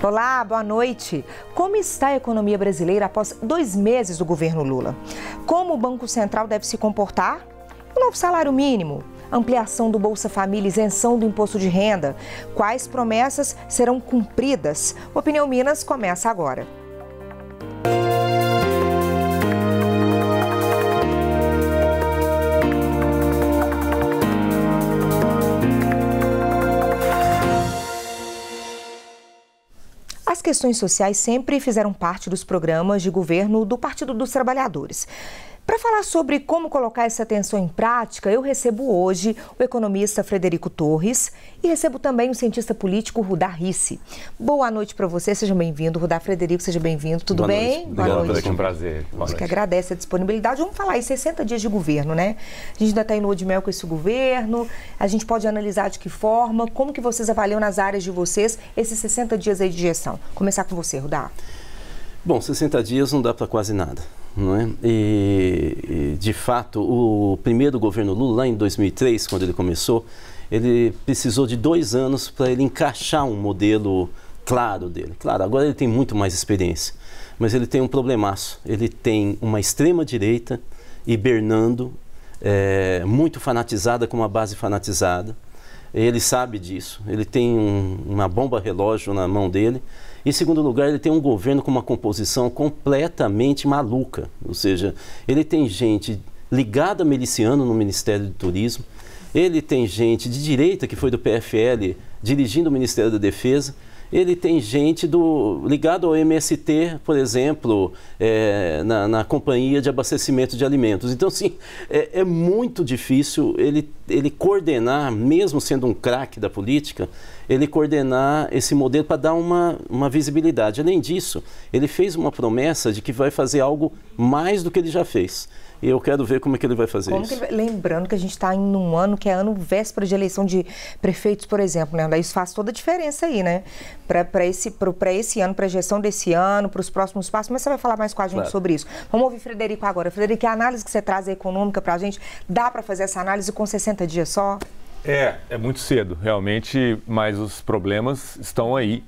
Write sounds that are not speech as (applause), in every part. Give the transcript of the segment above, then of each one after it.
Olá, boa noite. Como está a economia brasileira após dois meses do governo Lula? Como o Banco Central deve se comportar? O novo salário mínimo? Ampliação do Bolsa Família, isenção do imposto de renda? Quais promessas serão cumpridas? Opinião Minas começa agora. Questões sociais sempre fizeram parte dos programas de governo do Partido dos Trabalhadores. Para falar sobre como colocar essa atenção em prática, eu recebo hoje o economista Frederico Torres e recebo também o cientista político Rudá Risse. Boa noite para você, seja bem-vindo. Rudá Frederico, seja bem-vindo. Tudo Boa bem? Noite. Boa noite. É um prazer. Boa Acho que agradece a disponibilidade. Vamos falar em 60 dias de governo, né? A gente ainda está em lua de mel com esse governo. A gente pode analisar de que forma, como que vocês avaliam nas áreas de vocês esses 60 dias aí de gestão. Começar com você, Rudá. Bom, 60 dias não dá para quase nada não é? E, de fato, o primeiro governo Lula, lá em 2003, quando ele começou, ele precisou de dois anos para ele encaixar um modelo claro dele. Claro, agora ele tem muito mais experiência, mas ele tem um problemaço. Ele tem uma extrema-direita hibernando, é, muito fanatizada com uma base fanatizada. Ele sabe disso. Ele tem um, uma bomba relógio na mão dele em segundo lugar, ele tem um governo com uma composição completamente maluca, ou seja, ele tem gente ligada a miliciano no Ministério do Turismo, ele tem gente de direita que foi do PFL dirigindo o Ministério da Defesa, ele tem gente do, ligado ao MST, por exemplo, é, na, na, companhia de abastecimento de alimentos. Então, sim, é, é muito difícil ele, ele coordenar, mesmo sendo um craque da política, ele coordenar esse modelo para dar uma, uma visibilidade. Além disso, ele fez uma promessa de que vai fazer algo mais do que ele já fez. E eu quero ver como é que ele vai fazer como isso. Que lembrando que a gente está em um ano que é ano véspera de eleição de prefeitos, por exemplo, né? Isso faz toda a diferença aí, né? Para esse, esse ano, para a gestão desse ano, para os próximos passos. Mas você vai falar mais com a gente claro. sobre isso. Vamos ouvir Frederico agora. Frederico, a análise que você traz econômica para a gente, dá para fazer essa análise com 60 dias só? É, é muito cedo, realmente, mas os problemas estão aí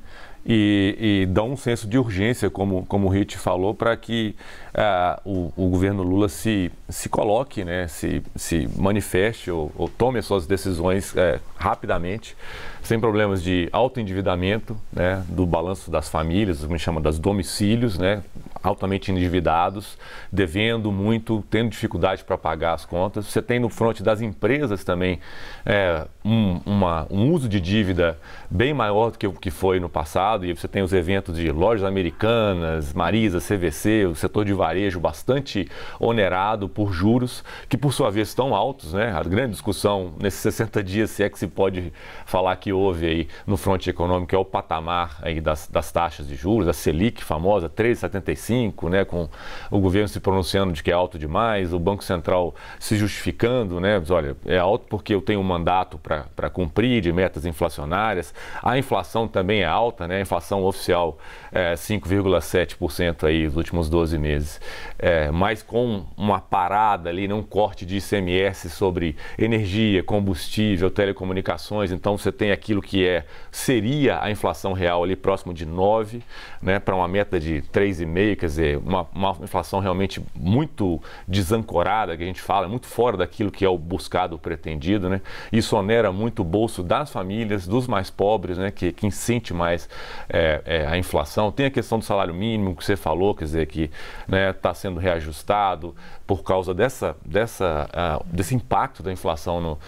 e, e dão um senso de urgência, como, como o Rit falou, para que uh, o, o, governo Lula se, se coloque, né, se, se manifeste ou, ou tome as suas decisões uh, rapidamente, sem problemas de alto endividamento, né, do balanço das famílias, como chama das domicílios, né, altamente endividados, devendo muito, tendo dificuldade para pagar as contas. Você tem no fronte das empresas também é, um, uma, um uso de dívida bem maior do que o que foi no passado, e você tem os eventos de lojas americanas, Marisa, CVC, o setor de varejo bastante onerado por juros, que por sua vez estão altos, né? A grande discussão nesses 60 dias, se é que se pode falar que houve aí no fronte econômico, é o patamar aí das, das taxas de juros, a Selic famosa, 3,75 né, com o governo se pronunciando de que é alto demais, o Banco Central se justificando, né, diz, olha, é alto porque eu tenho um mandato para cumprir de metas inflacionárias. A inflação também é alta, né, a inflação oficial é 5,7% aí nos últimos 12 meses, é, mas com uma parada ali, né, um corte de ICMS sobre energia, combustível, telecomunicações, então você tem aquilo que é seria a inflação real ali próximo de 9, né, para uma meta de 3,5, quer dizer, uma, uma, inflação realmente muito desancorada, que a gente fala, muito fora daquilo que é o buscado, o pretendido, né? Isso onera muito o bolso das famílias, dos mais pobres, né? Que, que sente mais é, é, a inflação. Tem a questão do salário mínimo que você falou, quer dizer, que está né, tá sendo reajustado por causa dessa, dessa, uh, desse impacto da inflação no,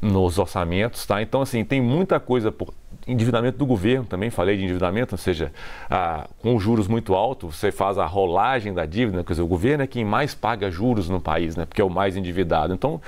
nos orçamentos, tá? Então, assim, tem muita coisa por endividamento do governo também, falei de endividamento, ou seja, ah, com juros muito altos, você faz a rolagem da dívida, quer dizer, o governo é quem mais paga juros no país, né, porque é o mais endividado. Então,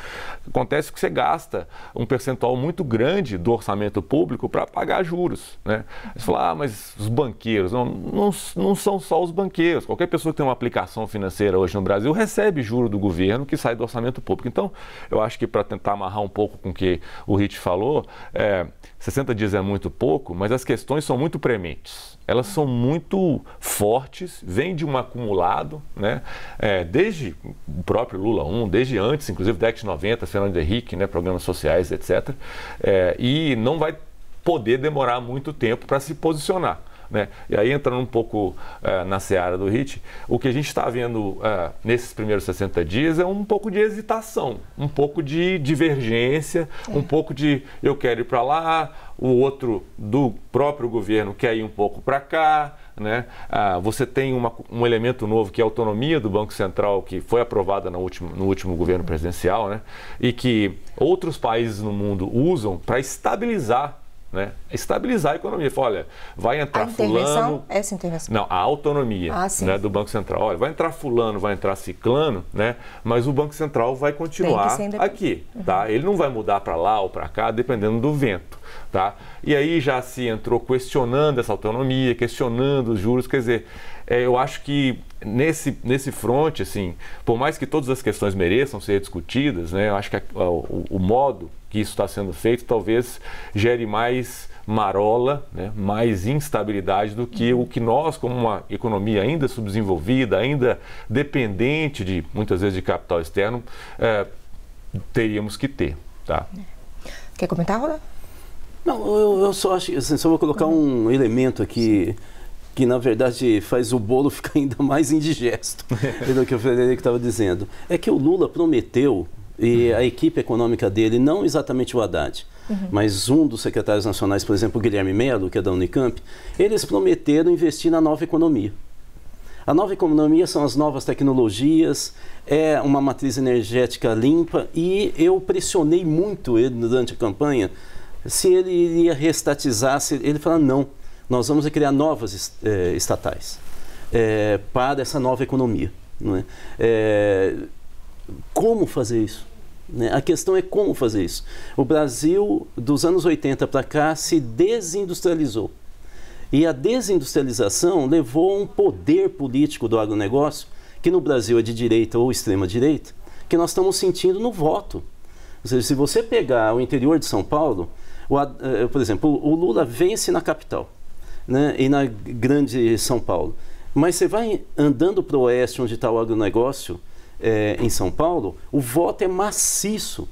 acontece que você gasta um percentual muito grande do orçamento público para pagar juros. Né? Você fala, ah, mas os banqueiros, não, não, não são só os banqueiros, qualquer pessoa que tem uma aplicação financeira hoje no Brasil recebe juro do governo que sai do orçamento público. Então, eu acho que para tentar amarrar um pouco com o que o Rit falou, é, 60 dias é muito pouco, mas as questões são muito prementes. Elas são muito fortes, vêm de um acumulado, né? É, desde o próprio Lula 1, desde antes, inclusive década de 90, Fernando Henrique, né? programas sociais, etc. É, e não vai poder demorar muito tempo para se posicionar. Né? E aí, entrando um pouco uh, na seara do HIT, o que a gente está vendo uh, nesses primeiros 60 dias é um pouco de hesitação, um pouco de divergência, é. um pouco de eu quero ir para lá, o outro do próprio governo quer ir um pouco para cá. Né? Ah, você tem uma, um elemento novo que é a autonomia do Banco Central, que foi aprovada no último, no último governo presidencial, né? e que outros países no mundo usam para estabilizar né? Estabilizar a economia. Fala, olha, vai entrar a fulano. Essa intervenção. Não, a autonomia ah, né, do Banco Central. Olha, vai entrar fulano, vai entrar ciclano, né? Mas o Banco Central vai continuar aqui, uhum. tá? Ele não vai mudar para lá ou para cá, dependendo do vento, tá? E aí já se entrou questionando essa autonomia, questionando os juros, quer dizer, é, eu acho que nesse, nesse front, assim, por mais que todas as questões mereçam ser discutidas, né, eu acho que a, o, o, modo que isso está sendo feito talvez gere mais marola, né, mais instabilidade do que o que nós, como uma economia ainda subdesenvolvida, ainda dependente de muitas vezes de capital externo, é, teríamos que ter. Tá? Quer comentar, Roda? Não, eu, eu, só acho, assim, só vou colocar um elemento aqui. Sim que na verdade faz o bolo (laughs) ficar ainda mais indigesto (laughs) do que o Frederico estava dizendo. É que o Lula prometeu, e a equipe econômica dele, não exatamente o Haddad, uhum. mas um dos secretários nacionais, por exemplo, o Guilherme Melo, que é da Unicamp, eles prometeram investir na nova economia. A nova economia são as novas tecnologias, é uma matriz energética limpa e eu pressionei muito ele durante a campanha se ele iria restatizar, se ele falou não nós vamos criar novas é, estatais é, para essa nova economia. É? é como fazer isso? Né? A questão é como fazer isso. O Brasil, dos anos 80 para cá, se desindustrializou. E a desindustrialização levou um poder político do agronegócio, que no Brasil é de direita ou extrema-direita, que nós estamos sentindo no voto. Ou seja, se você pegar o interior de São Paulo, o, por exemplo, o Lula vence na capital né, e na grande São Paulo. Mas você vai andando para o oeste, onde está o agronegócio, é, em São Paulo, o voto é maciço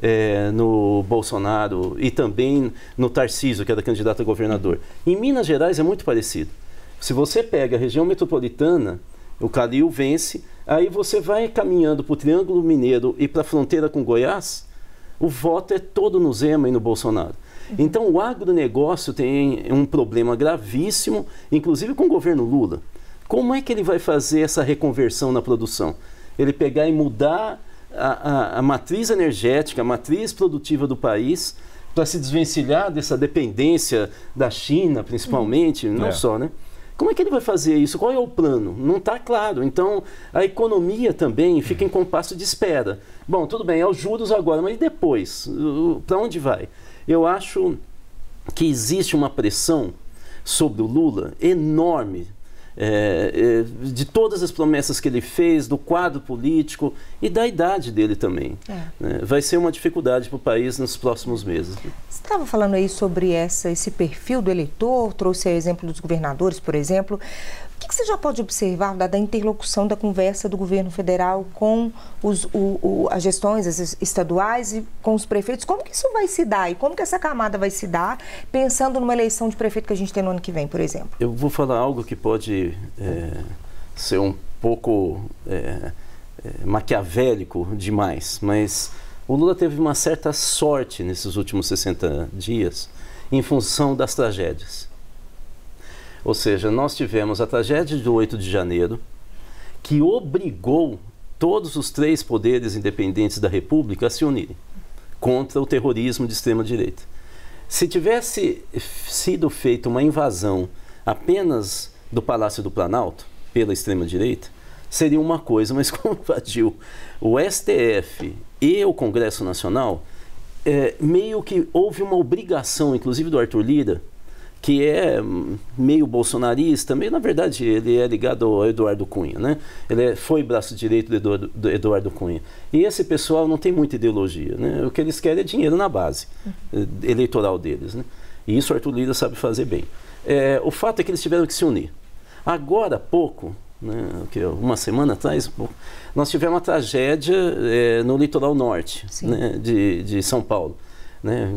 é, no Bolsonaro e também no Tarcísio, que era candidato a governador. Em Minas Gerais é muito parecido. Se você pega a região metropolitana, o Calil vence, aí você vai caminhando para o Triângulo Mineiro e para a fronteira com Goiás, o voto é todo no Zema e no Bolsonaro. Então, o agronegócio tem um problema gravíssimo, inclusive com o governo Lula. Como é que ele vai fazer essa reconversão na produção? Ele pegar e mudar a, a, a matriz energética, a matriz produtiva do país, para se desvencilhar dessa dependência da China, principalmente, não é. só, né? Como é que ele vai fazer isso? Qual é o plano? Não está claro. Então, a economia também fica em compasso de espera. Bom, tudo bem, é os juros agora, mas e depois? Para onde vai? Eu acho que existe uma pressão sobre o Lula enorme é, é, de todas as promessas que ele fez, do quadro político e da idade dele também. É. Né? Vai ser uma dificuldade para o país nos próximos meses. Você estava falando aí sobre essa, esse perfil do eleitor, trouxe o exemplo dos governadores, por exemplo que, que você já pode observar da, da, interlocução da conversa do governo federal com os, o, o, as gestões as estaduais e com os prefeitos? Como que isso vai se dar e como que essa camada vai se dar, pensando numa eleição de prefeito que a gente tem no ano que vem, por exemplo? Eu vou falar algo que pode é, ser um pouco é, é, maquiavélico demais, mas o Lula teve uma certa sorte nesses últimos 60 dias em função das tragédias. Ou seja, nós tivemos a tragédia do 8 de janeiro, que obrigou todos os três poderes independentes da República a se unirem contra o terrorismo de extrema direita. Se tivesse sido feita uma invasão apenas do Palácio do Planalto pela extrema direita, seria uma coisa, mas (laughs) como invadiu o STF e o Congresso Nacional, é, meio que houve uma obrigação, inclusive do Arthur Lira, que é meio bolsonarista, meio, na verdade, ele é ligado ao Eduardo Cunha, né? Ele é, foi braço direito do Eduardo, do Eduardo, Cunha. E esse pessoal não tem muita ideologia, né? O que eles querem é dinheiro na base uhum. eleitoral deles, né? E isso o Arthur Lira sabe fazer bem. É, o fato é que eles tiveram que se unir. Agora há pouco, né, uma semana atrás, nós tivemos uma tragédia é, no litoral norte né, de, de São Paulo né?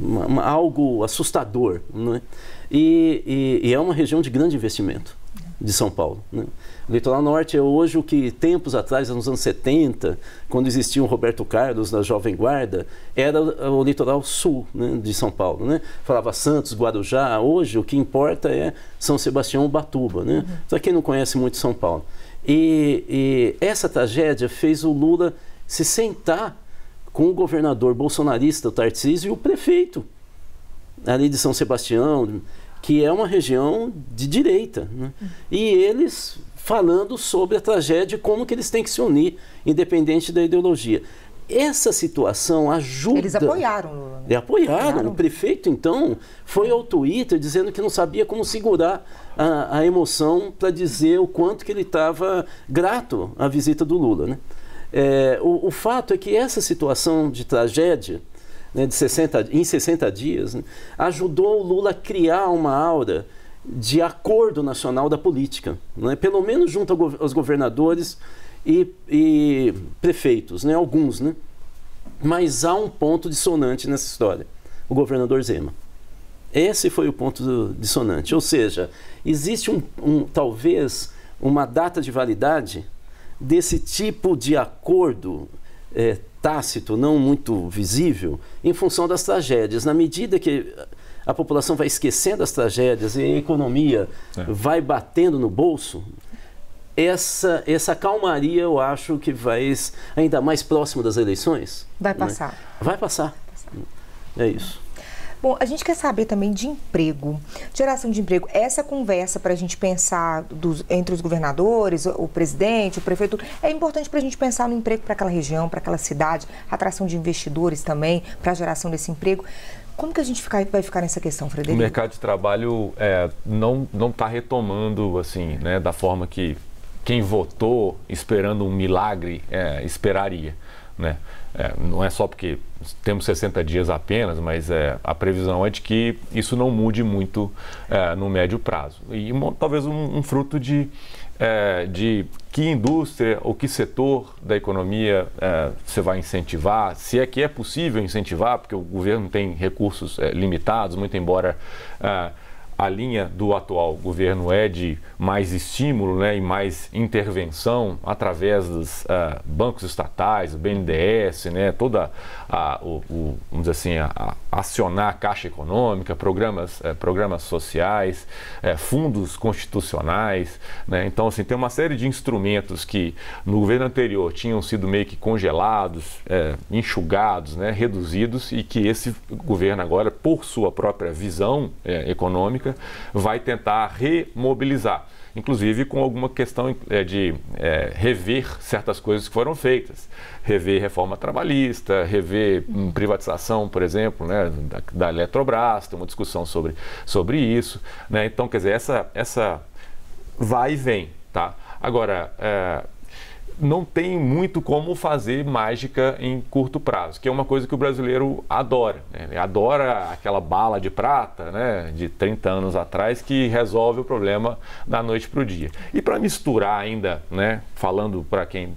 Uma, uma, algo assustador. Né? E, e, e é uma região de grande investimento de São Paulo. Né? O litoral norte é hoje o que tempos atrás, nos anos 70, quando existia o Roberto Carlos na Jovem Guarda, era o litoral sul né, de São Paulo. Né? Falava Santos, Guarujá, hoje o que importa é São Sebastião, Batuba. Né? Uhum. Para quem não conhece muito São Paulo. E, e essa tragédia fez o Lula se sentar com o governador bolsonarista, o Tarcísio, e o prefeito ali de São Sebastião, que é uma região de direita. Né? E eles falando sobre a tragédia e como que eles têm que se unir, independente da ideologia. Essa situação ajuda. Eles apoiaram Lula. Né? Apoiaram. apoiaram. O prefeito, então, foi ao Twitter dizendo que não sabia como segurar a, a emoção para dizer o quanto que ele estava grato à visita do Lula. Né? É, o, o, fato é que essa situação de tragédia, né, de 60, em 60 dias, né, ajudou o Lula a criar uma aura de acordo nacional da política, né? pelo menos junto aos governadores e, e prefeitos, né? alguns. Né? Mas há um ponto dissonante nessa história: o governador Zema. Esse foi o ponto dissonante. Ou seja, existe um, um, talvez uma data de validade desse tipo de acordo é, tácito, não muito visível, em função das tragédias. Na medida que a população vai esquecendo as tragédias e a economia é. vai batendo no bolso, essa, essa calmaria eu acho que vai, ainda mais próximo das eleições. Vai né? passar. Né? Vai passar. É isso. Bom, a gente quer saber também de emprego, geração de emprego. Essa conversa para a gente pensar dos, entre os governadores, o, presidente, o prefeito, é importante para a gente pensar no emprego para aquela região, para aquela cidade, atração de investidores também para a geração desse emprego. Como que a gente vai ficar nessa questão, Frederico? O mercado de trabalho é, não não está retomando assim, né, da forma que quem votou esperando um milagre é, esperaria, né? É, não é só porque temos 60 dias apenas, mas é, a previsão é de que isso não mude muito é, no médio prazo. E uma, talvez um, um fruto de é, de que indústria ou que setor da economia é, você vai incentivar, se é que é possível incentivar, porque o governo tem recursos é, limitados, muito embora é, a linha do atual governo é de mais estímulo né, e mais intervenção através dos uh, bancos estatais, o BNDES, né, toda a, o, o, vamos assim, a, a acionar a caixa econômica, programas, uh, programas sociais, uh, fundos constitucionais. Né, então, assim, tem uma série de instrumentos que no governo anterior tinham sido meio que congelados, enxugados, né, reduzidos e que esse governo agora, por sua própria visão econômica, vai tentar remobilizar, inclusive com alguma questão é, de é, rever certas coisas que foram feitas, rever reforma trabalhista, rever hum, privatização, por exemplo, né, da, da Eletrobras, tem uma discussão sobre, sobre isso, né? Então, quer dizer, essa, essa vai e vem, tá? Agora, é, não tem muito como fazer mágica em curto prazo, que é uma coisa que o brasileiro adora. Né? Ele adora aquela bala de prata né, de 30 anos atrás que resolve o problema da noite para o dia. E para misturar ainda, né, falando para quem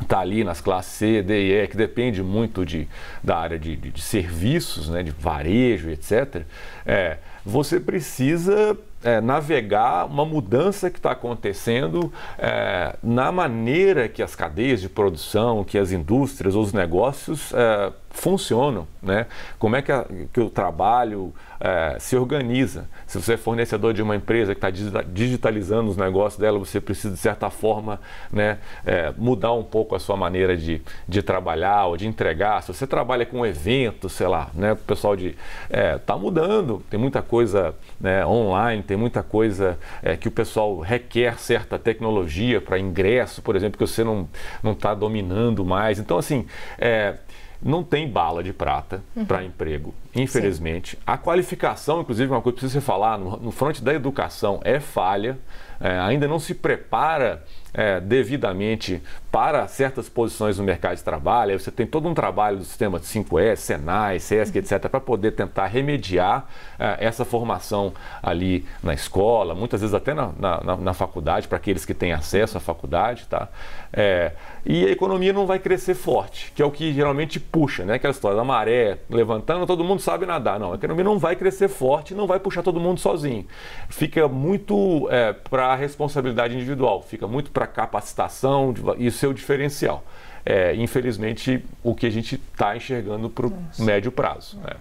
está ali nas classes C, D e E, que depende muito de, da área de, de, de serviços, né, de varejo, etc., é, você precisa é, navegar uma mudança que está acontecendo é, na maneira que as cadeias de produção, que as indústrias, os negócios é, funcionam, né? Como é que, a, que o trabalho é, se organiza? Se você é fornecedor de uma empresa que está digitalizando os negócios dela, você precisa de certa forma, né, é, mudar um pouco a sua maneira de, de trabalhar ou de entregar. Se você trabalha com eventos, sei lá, né, o pessoal de está é, mudando, tem muita coisa né, online, tem muita coisa é, que o pessoal requer certa tecnologia para ingresso, por exemplo, que você não está dominando mais. Então assim é, não tem bala de prata uhum. para emprego, infelizmente. Sim. A qualificação, inclusive, uma coisa que precisa falar, no, no fronte da educação é falha, é, ainda não se prepara é, devidamente para certas posições no mercado de trabalho, aí você tem todo um trabalho do sistema de 5S, Senai, SESC, etc., para poder tentar remediar eh, essa formação ali na escola, muitas vezes até na, na, na faculdade, para aqueles que têm acesso à faculdade. Tá? É, e a economia não vai crescer forte, que é o que geralmente puxa, né? aquela história da maré levantando, todo mundo sabe nadar. Não, a economia não vai crescer forte, não vai puxar todo mundo sozinho. Fica muito é, para a responsabilidade individual, fica muito para capacitação e seu diferencial. É, infelizmente, o que a gente está enxergando para o médio prazo. Né?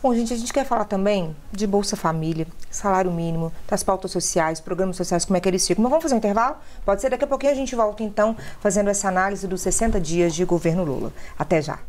Bom, gente, a gente quer falar também de Bolsa Família, salário mínimo, das pautas sociais, programas sociais, como é que eles ficam. Mas vamos fazer um intervalo? Pode ser, daqui a pouquinho a gente volta então fazendo essa análise dos 60 dias de governo Lula. Até já.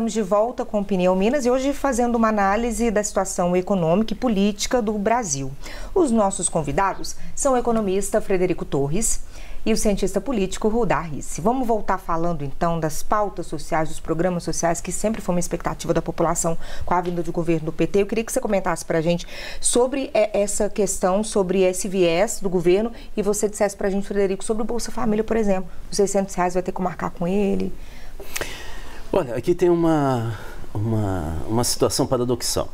Estamos de volta com Opinião Minas e hoje fazendo uma análise da situação econômica e política do Brasil. Os nossos convidados são o economista Frederico Torres e o cientista político Rudar Risse. Vamos voltar falando então das pautas sociais, dos programas sociais, que sempre foi uma expectativa da população com a vinda do governo do PT. Eu queria que você comentasse para a gente sobre é, essa questão, sobre esse viés do governo e você dissesse para a gente, Frederico, sobre o Bolsa Família, por exemplo. Os 600 reais vai ter que marcar com ele. Olha, aqui tem uma, uma, uma situação paradoxal.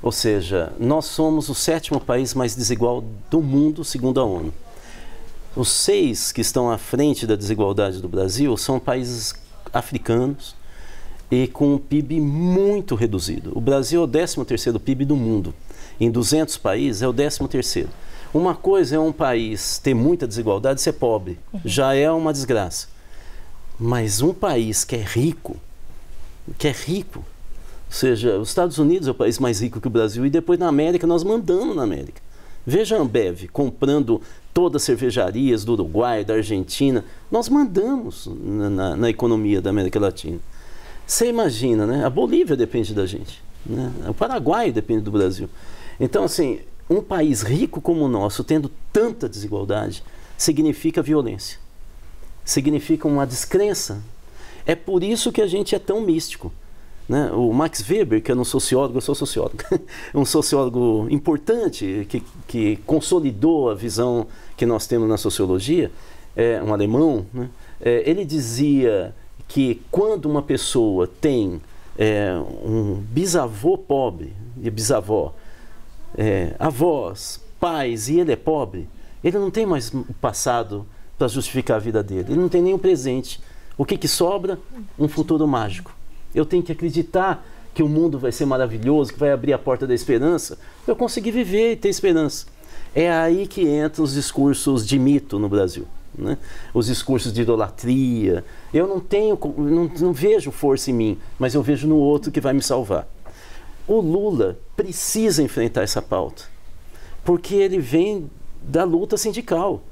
Ou seja, nós somos o sétimo país mais desigual do mundo, segundo a ONU. Os seis que estão à frente da desigualdade do Brasil são países africanos e com um PIB muito reduzido. O Brasil é o 13º PIB do mundo. Em 200 países é o 13º. Uma coisa é um país ter muita desigualdade e ser pobre. Já é uma desgraça. Mas um país que é rico, que é rico. Ou seja, os Estados Unidos é o país mais rico que o Brasil e depois na América nós mandamos na América. Veja a Ambev comprando todas as cervejarias do Uruguai, da Argentina. Nós mandamos na, na, na economia da América Latina. Você imagina, né? A Bolívia depende da gente. Né? O Paraguai depende do Brasil. Então, assim, um país rico como o nosso, tendo tanta desigualdade, significa violência. Significa uma descrença é por isso que a gente é tão místico. Né? O Max Weber, que é um sociólogo, eu sou sociólogo, (laughs) um sociólogo importante que, que consolidou a visão que nós temos na sociologia, é um alemão, né? é, ele dizia que quando uma pessoa tem é, um bisavô pobre e bisavó, é, avós, pais e ele é pobre, ele não tem mais o passado para justificar a vida dele, ele não tem o presente o que, que sobra? Um futuro mágico. Eu tenho que acreditar que o mundo vai ser maravilhoso, que vai abrir a porta da esperança, eu conseguir viver e ter esperança. É aí que entram os discursos de mito no Brasil. Né? Os discursos de idolatria. Eu não tenho, não, não vejo força em mim, mas eu vejo no outro que vai me salvar. O Lula precisa enfrentar essa pauta, porque ele vem da luta sindical.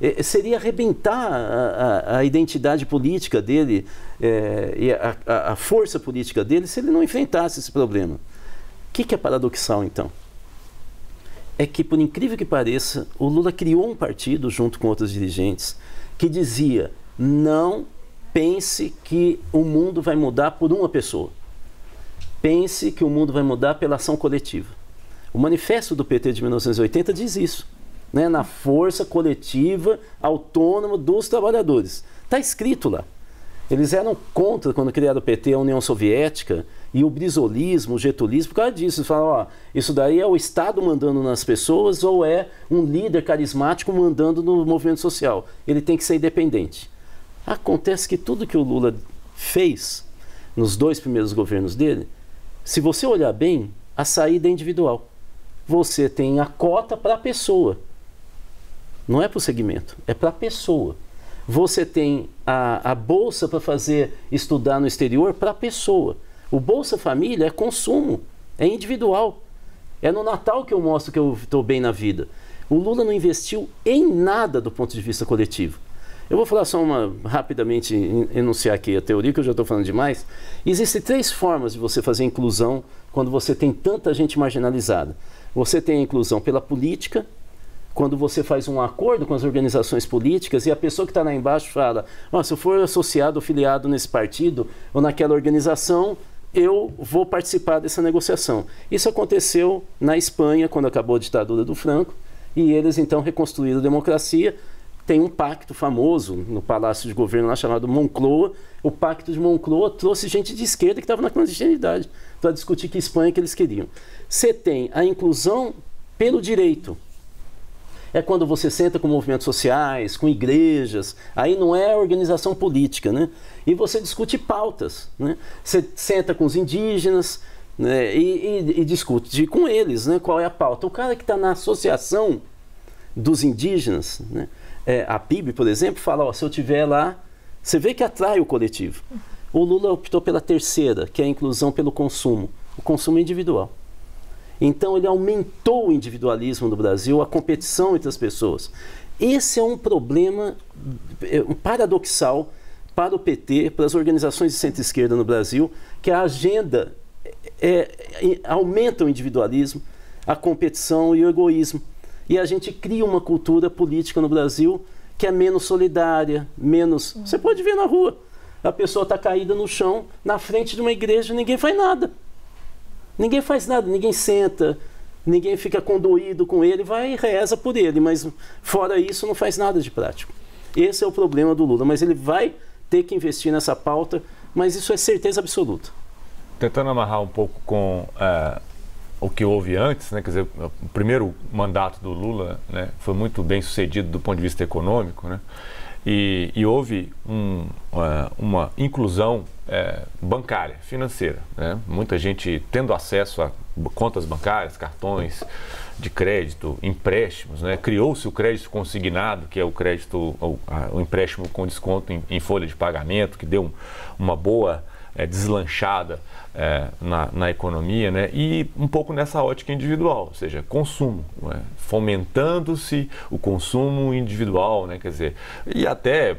É, seria arrebentar a, a, a, identidade política dele é, e a, a, força política dele se ele não enfrentasse esse problema. O que, que é paradoxal, então? É que, por incrível que pareça, o Lula criou um partido, junto com outros dirigentes, que dizia: não pense que o mundo vai mudar por uma pessoa. Pense que o mundo vai mudar pela ação coletiva. O manifesto do PT de 1980 diz isso né, na força coletiva autônoma dos trabalhadores. Está escrito lá. Eles eram contra, quando criaram o PT, a União Soviética e o brisolismo, o getulismo, por causa disso. Eles falam, ó, isso daí é o Estado mandando nas pessoas ou é um líder carismático mandando no movimento social. Ele tem que ser independente. Acontece que tudo que o Lula fez nos dois primeiros governos dele, se você olhar bem, a saída é individual. Você tem a cota para a pessoa. Não é para o segmento, é para a pessoa. Você tem a, a bolsa para fazer estudar no exterior para a pessoa. O Bolsa Família é consumo, é individual. É no Natal que eu mostro que eu estou bem na vida. O Lula não investiu em nada do ponto de vista coletivo. Eu vou falar só uma, rapidamente, enunciar aqui a teoria, que eu já estou falando demais. Existem três formas de você fazer inclusão quando você tem tanta gente marginalizada. Você tem a inclusão pela política, quando você faz um acordo com as organizações políticas e a pessoa que está lá embaixo fala: oh, se eu for associado ou filiado nesse partido ou naquela organização, eu vou participar dessa negociação. Isso aconteceu na Espanha, quando acabou a ditadura do Franco, e eles então reconstruíram a democracia. Tem um pacto famoso no Palácio de Governo lá chamado Moncloa. O pacto de Moncloa trouxe gente de esquerda que estava na clandestinidade para discutir que Espanha que eles queriam. Você tem a inclusão pelo direito, é quando você senta com movimentos sociais, com igrejas, aí não é organização política, né? E você discute pautas, né? Você senta com os indígenas né? e, e, e discute com eles, né? Qual é a pauta? O cara que está na associação dos indígenas, né? É, a PIB, por exemplo, fala, ó, se eu tiver lá, você vê que atrai o coletivo. O Lula optou pela terceira, que é a inclusão pelo consumo, o consumo individual. Então ele aumentou o individualismo no Brasil, a competição entre as pessoas. Esse é um problema é, paradoxal para o PT, para as organizações de centro-esquerda no Brasil, que a agenda é, é, aumenta o individualismo, a competição e o egoísmo. E a gente cria uma cultura política no Brasil que é menos solidária, menos. Você pode ver na rua. A pessoa está caída no chão, na frente de uma igreja, ninguém faz nada. Ninguém faz nada, ninguém senta, ninguém fica condoído com ele, vai e reza por ele, mas fora isso não faz nada de prático. Esse é o problema do Lula, mas ele vai ter que investir nessa pauta, mas isso é certeza absoluta. Tentando amarrar um pouco com é, o que houve antes, né, quer dizer, o primeiro mandato do Lula né, foi muito bem sucedido do ponto de vista econômico, né, e, e houve um, uma, uma inclusão é, bancária, financeira. Né? Muita gente tendo acesso a contas bancárias, cartões de crédito, empréstimos. Né? Criou-se o crédito consignado, que é o crédito, o, o empréstimo com desconto em, em, folha de pagamento, que deu um, uma boa é, deslanchada é, na, na, economia, né? e um pouco nessa ótica individual, ou seja, consumo, né? fomentando-se o consumo individual, né? quer dizer, e até é,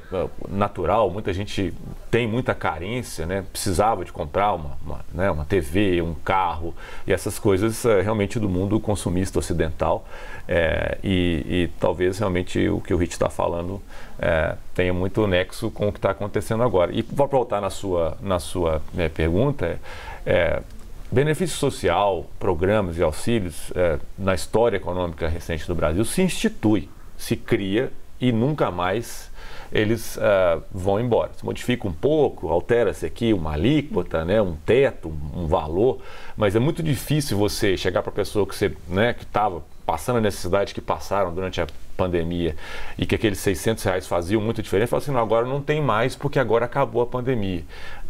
natural, muita gente tem muita carência, né? precisava de comprar uma, uma, né? uma TV, um carro, e essas coisas é, realmente do mundo consumista ocidental, é, e, e, talvez realmente o que o Rich está falando é, tenha muito nexo com o que está acontecendo agora. E para voltar na sua, na sua é, pergunta, é, benefício social, programas e auxílios é, na história econômica recente do Brasil se institui, se cria e nunca mais eles uh, vão embora. Se modifica um pouco, altera-se aqui uma alíquota, né, um teto, um, valor, mas é muito difícil você chegar para a pessoa que você né, que estava passando a necessidade que passaram durante a pandemia e que aqueles 600 reais faziam muita diferença, fala assim, não, agora não tem mais porque agora acabou a pandemia.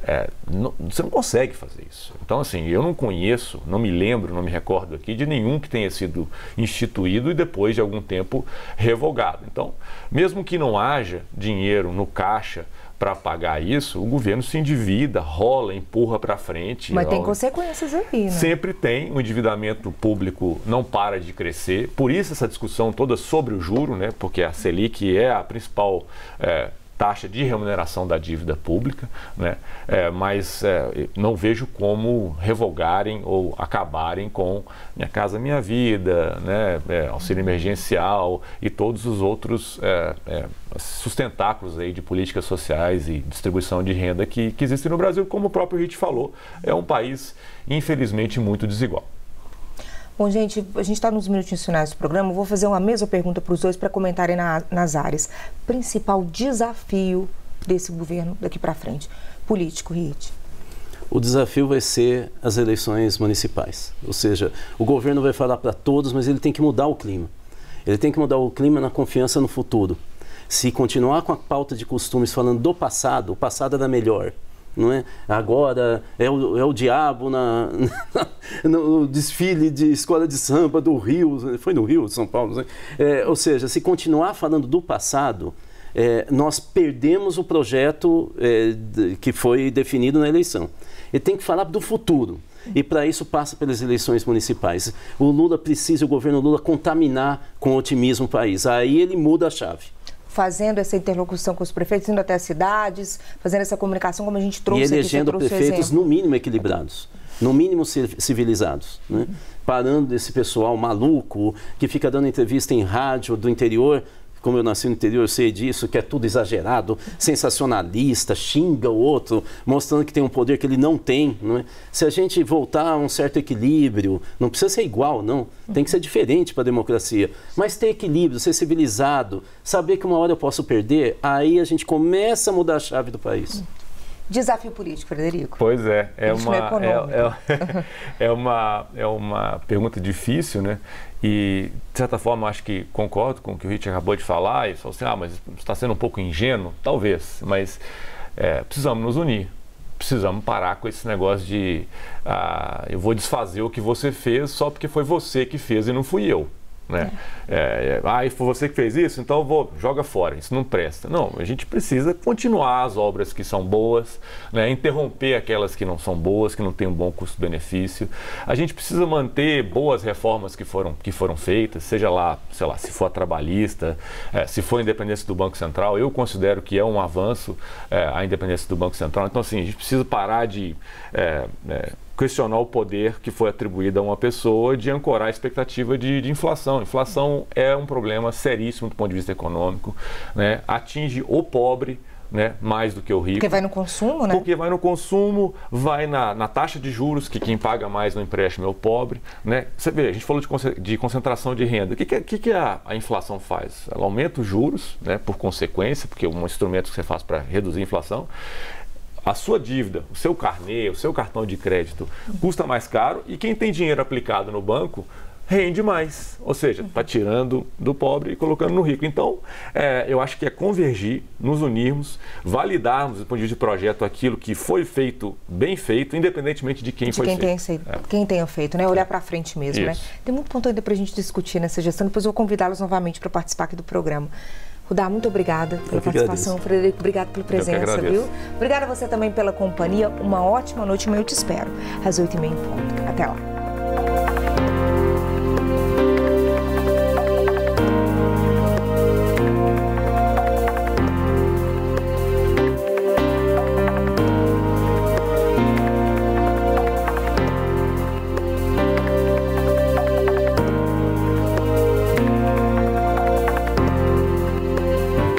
É, não, você não consegue fazer isso. Então, assim, eu não conheço, não me lembro, não me recordo aqui de nenhum que tenha sido instituído e depois de algum tempo revogado. Então, mesmo que não haja dinheiro no caixa para pagar isso, o governo se endivida, rola, empurra para frente. Mas tem consequências aí, né? Sempre tem, o endividamento público não para de crescer, por isso essa discussão toda sobre o juro, né? porque a Selic é a principal é, taxa de remuneração da dívida pública, né? É, mas é, não vejo como revogarem ou acabarem com Minha Casa Minha Vida, né? É, auxílio emergencial e todos os outros é, é, sustentáculos aí de políticas sociais e distribuição de renda que, que existem no Brasil, como o próprio Rit falou, é um país infelizmente muito desigual. Bom, gente, a gente está nos minutinhos finais do programa. vou fazer uma mesma pergunta para os dois para comentarem na, nas áreas. Principal desafio desse governo daqui para frente? Político, Rit. O desafio vai ser as eleições municipais. Ou seja, o governo vai falar para todos, mas ele tem que mudar o clima. Ele tem que mudar o clima na confiança no futuro. Se continuar com a pauta de costumes falando do passado, o passado era melhor não é? Agora é o, é o diabo na, (laughs) no desfile de escola de samba do Rio, foi no Rio, São Paulo, é, ou seja, se continuar falando do passado, é, nós perdemos o projeto é, de, que foi definido na eleição. Ele tem que falar do futuro. E para isso passa pelas eleições municipais. O Lula precisa, o governo Lula, contaminar com otimismo o país. Aí ele muda a chave fazendo essa interlocução com os prefeitos, indo até as cidades, fazendo essa comunicação como a gente trouxe e elegendo aqui, prefeitos no mínimo equilibrados. no mínimo civilizados, né? parando esse pessoal maluco que fica dando entrevista em rádio do interior como eu nasci no interior, eu sei disso, que é tudo exagerado, sensacionalista, xinga o outro, mostrando que tem um poder que ele não tem. Não é? Se a gente voltar a um certo equilíbrio, não precisa ser igual, não, tem que ser diferente para a democracia, mas ter equilíbrio, ser civilizado, saber que uma hora eu posso perder, aí a gente começa a mudar a chave do país. Desafio político, Frederico. Pois é, é uma, é, é, é, uma, é uma pergunta difícil, né? E, de certa forma, acho que concordo com o que o Rich acabou de falar e falou assim, ah, mas está sendo um pouco ingênuo? Talvez, mas é, precisamos nos unir. Precisamos parar com esse negócio de ah, eu vou desfazer o que você fez só porque foi você que fez e não fui eu. Né? É. É, ah, foi você que fez isso, então vou joga fora, isso não presta. Não, a gente precisa continuar as obras que são boas, né? interromper aquelas que não são boas, que não têm um bom custo-benefício. A gente precisa manter boas reformas que foram, que foram feitas, seja lá, sei lá, se for a trabalhista, é, se for a independência do Banco Central, eu considero que é um avanço é, a independência do Banco Central. Então, assim, a gente precisa parar de é, é, questionar o poder que foi atribuído a uma pessoa de ancorar a expectativa de, de, inflação. Inflação é um problema seríssimo do ponto de vista econômico, né? atinge o pobre. Né, mais do que o rico. Porque vai no consumo, né? Porque vai no consumo, vai na, na taxa de juros, que quem paga mais no empréstimo é o pobre. Né? Você vê, a gente falou de, concentração de renda. O que, que, que, que a, a, inflação faz? Ela aumenta os juros, né, por consequência, porque é um instrumento que você faz para reduzir a inflação a sua dívida, o seu carnê, o seu cartão de crédito custa mais caro e quem tem dinheiro aplicado no banco rende mais, ou seja, está tirando do pobre e colocando no rico. Então, é, eu acho que é convergir, nos unirmos, validarmos do ponto de vista de projeto aquilo que foi feito, bem feito, independentemente de quem de foi quem feito. Tenha, é. Quem tenha feito, né? Olhar para frente mesmo? Isso. né? Tem muito ponto ainda para a gente discutir nessa gestão, depois eu vou convidá-los novamente para participar aqui do programa. Rudá, muito obrigada pela participação. Agradeço. Frederico, obrigado pela presença, viu? Obrigada a você também pela companhia. Uma ótima noite, mas eu te espero às oito e meia em ponto. Até lá.